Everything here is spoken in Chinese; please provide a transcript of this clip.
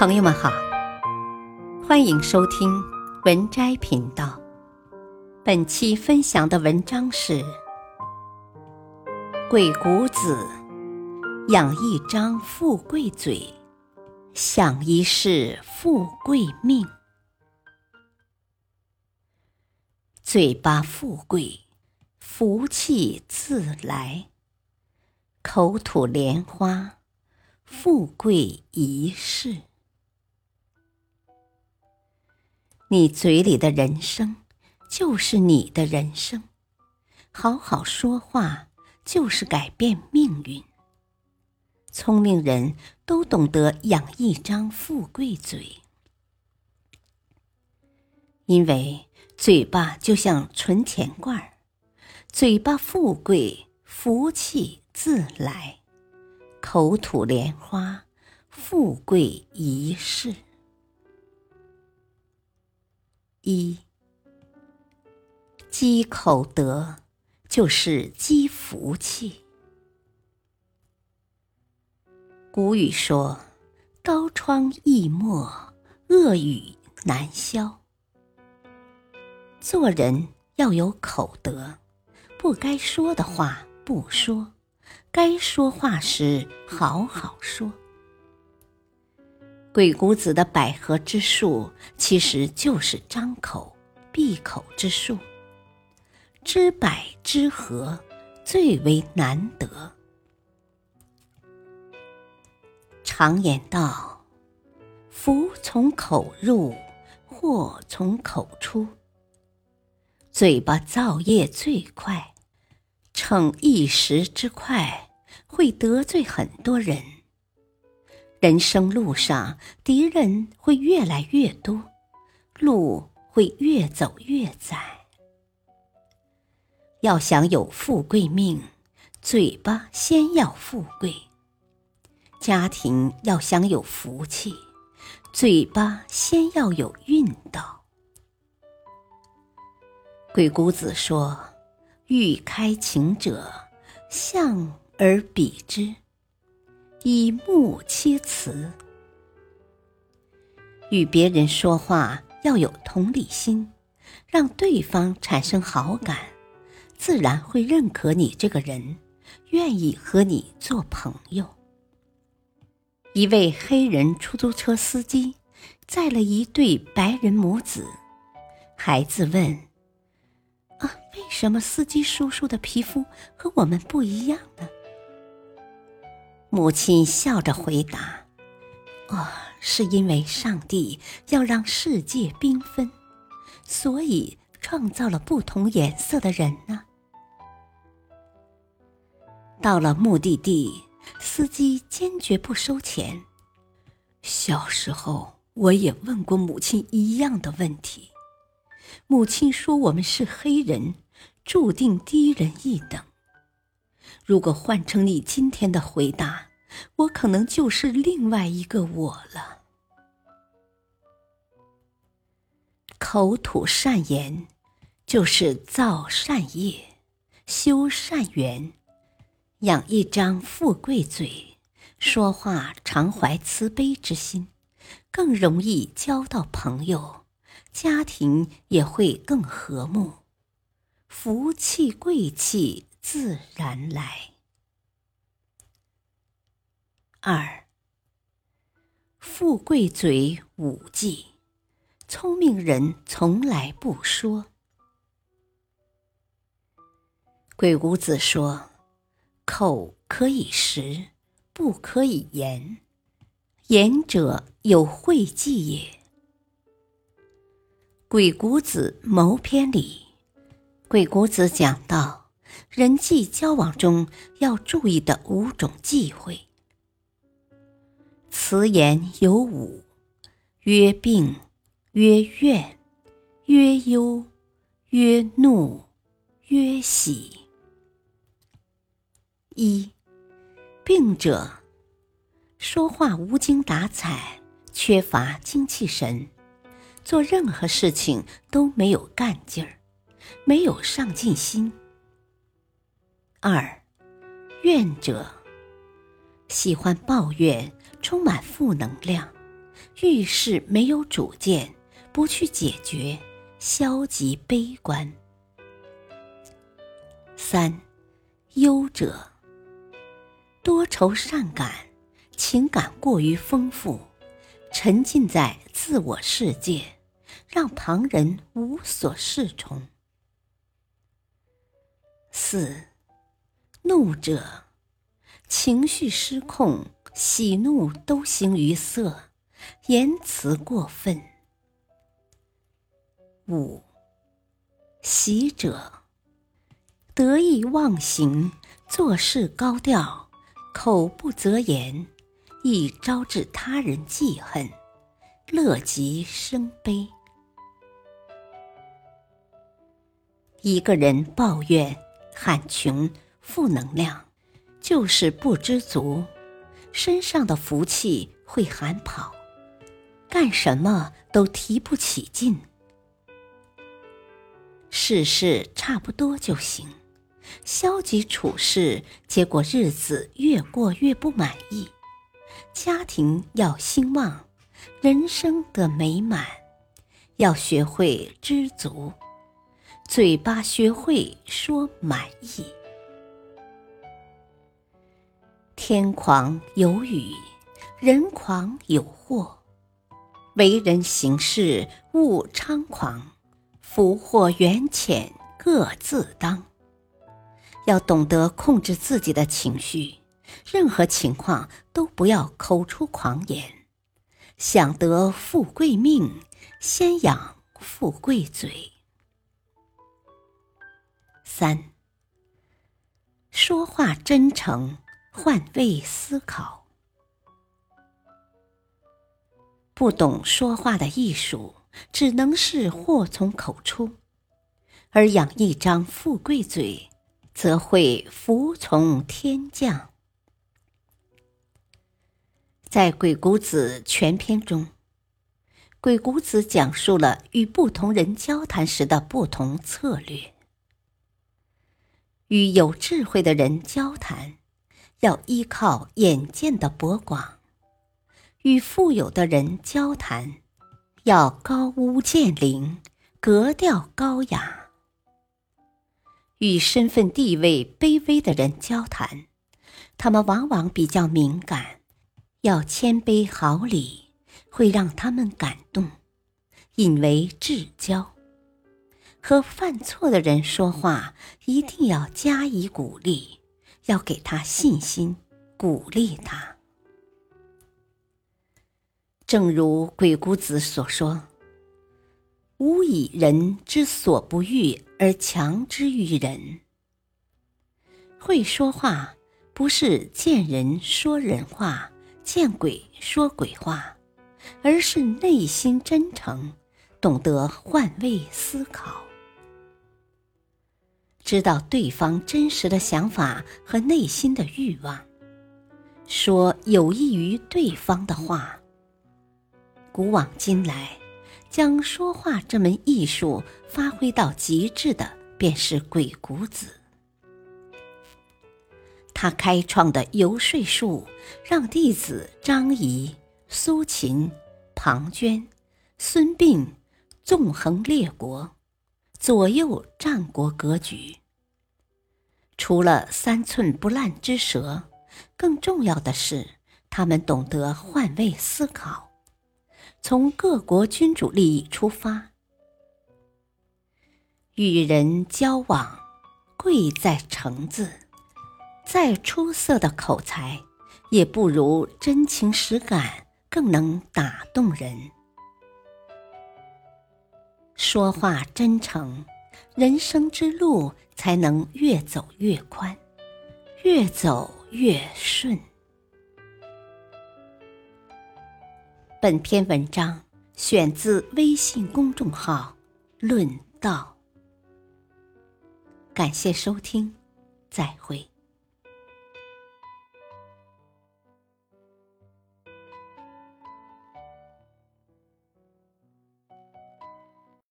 朋友们好，欢迎收听文摘频道。本期分享的文章是《鬼谷子养一张富贵嘴，享一世富贵命》。嘴巴富贵，福气自来；口吐莲花，富贵一世。你嘴里的人生，就是你的人生。好好说话，就是改变命运。聪明人都懂得养一张富贵嘴，因为嘴巴就像存钱罐儿，嘴巴富贵，福气自来；口吐莲花，富贵一世。一积口德，就是积福气。古语说：“刀疮易没，恶语难消。”做人要有口德，不该说的话不说，该说话时好好说。鬼谷子的百合之术，其实就是张口闭口之术。知百知合，最为难得。常言道：“福从口入，祸从口出。”嘴巴造业最快，逞一时之快，会得罪很多人。人生路上，敌人会越来越多，路会越走越窄。要想有富贵命，嘴巴先要富贵；家庭要想有福气，嘴巴先要有运道。鬼谷子说：“欲开情者，相而比之。”以目切辞，与别人说话要有同理心，让对方产生好感，自然会认可你这个人，愿意和你做朋友。一位黑人出租车司机载了一对白人母子，孩子问：“啊，为什么司机叔叔的皮肤和我们不一样呢？”母亲笑着回答：“哦，是因为上帝要让世界缤纷，所以创造了不同颜色的人呢。”到了目的地，司机坚决不收钱。小时候，我也问过母亲一样的问题，母亲说：“我们是黑人，注定低人一等。”如果换成你今天的回答，我可能就是另外一个我了。口吐善言，就是造善业、修善缘，养一张富贵嘴，说话常怀慈悲之心，更容易交到朋友，家庭也会更和睦，福气贵气。自然来。二，富贵嘴五忌，聪明人从来不说。鬼谷子说：“口可以食，不可以言。言者有讳忌也。”鬼谷子谋篇里，鬼谷子讲到。人际交往中要注意的五种忌讳。辞言有五：曰病，曰怨，曰忧，曰怒，曰喜。一，病者，说话无精打采，缺乏精气神，做任何事情都没有干劲儿，没有上进心。二，怨者喜欢抱怨，充满负能量，遇事没有主见，不去解决，消极悲观。三，忧者，多愁善感，情感过于丰富，沉浸在自我世界，让旁人无所适从。四，怒者，情绪失控，喜怒都形于色，言辞过分。五，喜者，得意忘形，做事高调，口不择言，易招致他人记恨，乐极生悲。一个人抱怨。喊穷，负能量，就是不知足，身上的福气会喊跑，干什么都提不起劲，事事差不多就行，消极处事，结果日子越过越不满意，家庭要兴旺，人生的美满，要学会知足。嘴巴学会说满意。天狂有雨，人狂有祸。为人行事勿猖狂，福祸缘浅各自当。要懂得控制自己的情绪，任何情况都不要口出狂言。想得富贵命，先养富贵嘴。三，说话真诚，换位思考。不懂说话的艺术，只能是祸从口出；而养一张富贵嘴，则会福从天降。在《鬼谷子》全篇中，鬼谷子讲述了与不同人交谈时的不同策略。与有智慧的人交谈，要依靠眼见的博广；与富有的人交谈，要高屋建瓴，格调高雅；与身份地位卑微的人交谈，他们往往比较敏感，要谦卑好礼，会让他们感动，引为至交。和犯错的人说话，一定要加以鼓励，要给他信心，鼓励他。正如鬼谷子所说：“吾以人之所不欲而强之于人。”会说话，不是见人说人话，见鬼说鬼话，而是内心真诚，懂得换位思考。知道对方真实的想法和内心的欲望，说有益于对方的话。古往今来，将说话这门艺术发挥到极致的，便是鬼谷子。他开创的游说术，让弟子张仪、苏秦、庞涓、孙膑纵横列国。左右战国格局。除了三寸不烂之舌，更重要的是，他们懂得换位思考，从各国君主利益出发。与人交往，贵在诚字。再出色的口才，也不如真情实感更能打动人。说话真诚，人生之路才能越走越宽，越走越顺。本篇文章选自微信公众号“论道”，感谢收听，再会。